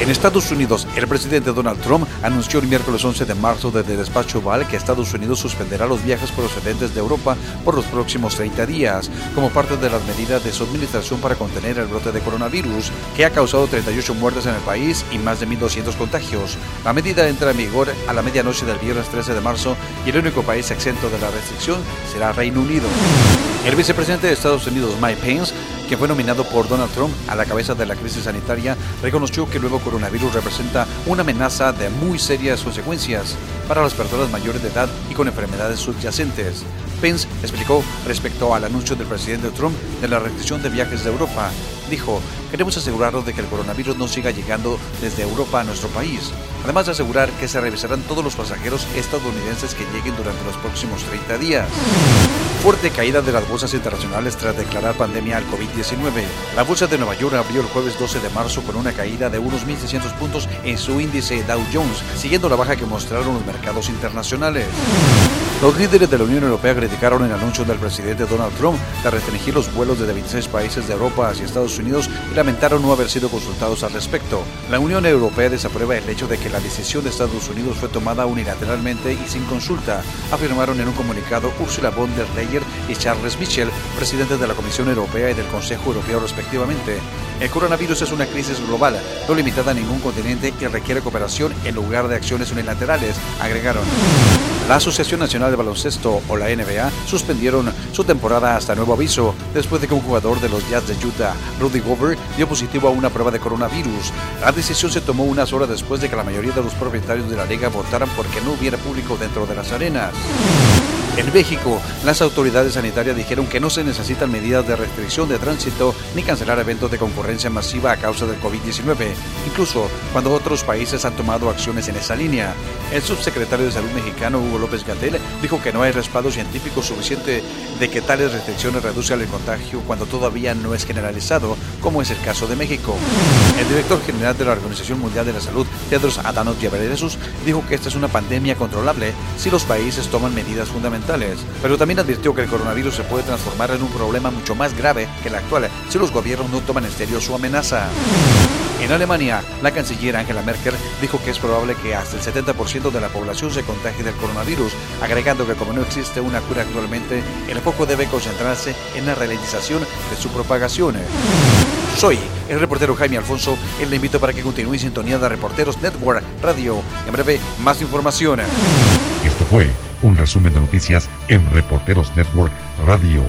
En Estados Unidos, el presidente Donald Trump anunció el miércoles 11 de marzo desde el despacho Oval que Estados Unidos suspenderá los viajes procedentes de Europa por los próximos 30 días, como parte de las medidas de su administración para contener el brote de coronavirus, que ha causado 38 muertes en el país y más de 1.200 contagios. La medida entra en vigor a la medianoche del viernes 13 de marzo y el único país exento de la restricción será Reino Unido. El vicepresidente de Estados Unidos, Mike Pence, quien fue nominado por Donald Trump a la cabeza de la crisis sanitaria, reconoció que el nuevo coronavirus representa una amenaza de muy serias consecuencias para las personas mayores de edad y con enfermedades subyacentes. Pence explicó respecto al anuncio del presidente Trump de la restricción de viajes de Europa. Dijo, queremos asegurarnos de que el coronavirus no siga llegando desde Europa a nuestro país, además de asegurar que se revisarán todos los pasajeros estadounidenses que lleguen durante los próximos 30 días. Fuerte caída de las bolsas internacionales tras declarar pandemia al COVID-19. La bolsa de Nueva York abrió el jueves 12 de marzo con una caída de unos 1.600 puntos en su índice Dow Jones, siguiendo la baja que mostraron los mercados internacionales. Los líderes de la Unión Europea criticaron el anuncio del presidente Donald Trump de restringir los vuelos de 26 países de Europa hacia Estados Unidos y lamentaron no haber sido consultados al respecto. La Unión Europea desaprueba el hecho de que la decisión de Estados Unidos fue tomada unilateralmente y sin consulta, afirmaron en un comunicado Ursula von der Leyen y Charles Michel, presidentes de la Comisión Europea y del Consejo Europeo respectivamente. El coronavirus es una crisis global, no limitada a ningún continente y requiere cooperación en lugar de acciones unilaterales, agregaron. La Asociación Nacional de Baloncesto o la NBA suspendieron su temporada hasta nuevo aviso después de que un jugador de los Jazz de Utah, Rudy Gobert, dio positivo a una prueba de coronavirus. La decisión se tomó unas horas después de que la mayoría de los propietarios de la liga votaran porque no hubiera público dentro de las arenas. En México, las autoridades sanitarias dijeron que no se necesitan medidas de restricción de tránsito ni cancelar eventos de concurrencia masiva a causa del COVID-19, incluso cuando otros países han tomado acciones en esa línea. El subsecretario de Salud mexicano, Hugo López Gatel, dijo que no hay respaldo científico suficiente de que tales restricciones reduzcan el contagio cuando todavía no es generalizado, como es el caso de México. El director general de la Organización Mundial de la Salud, Tedros Adhanom Ghebreyesus, dijo que esta es una pandemia controlable si los países toman medidas fundamentales pero también advirtió que el coronavirus se puede transformar en un problema mucho más grave que el actual si los gobiernos no toman en serio su amenaza. En Alemania, la canciller Angela Merkel dijo que es probable que hasta el 70% de la población se contagie del coronavirus, agregando que como no existe una cura actualmente, el foco debe concentrarse en la ralentización de su propagación. Soy el reportero Jaime Alfonso y le invito para que continúe en sintonía de Reporteros Network Radio. En breve, más información. Esto fue un resumen de noticias en Reporteros Network Radio.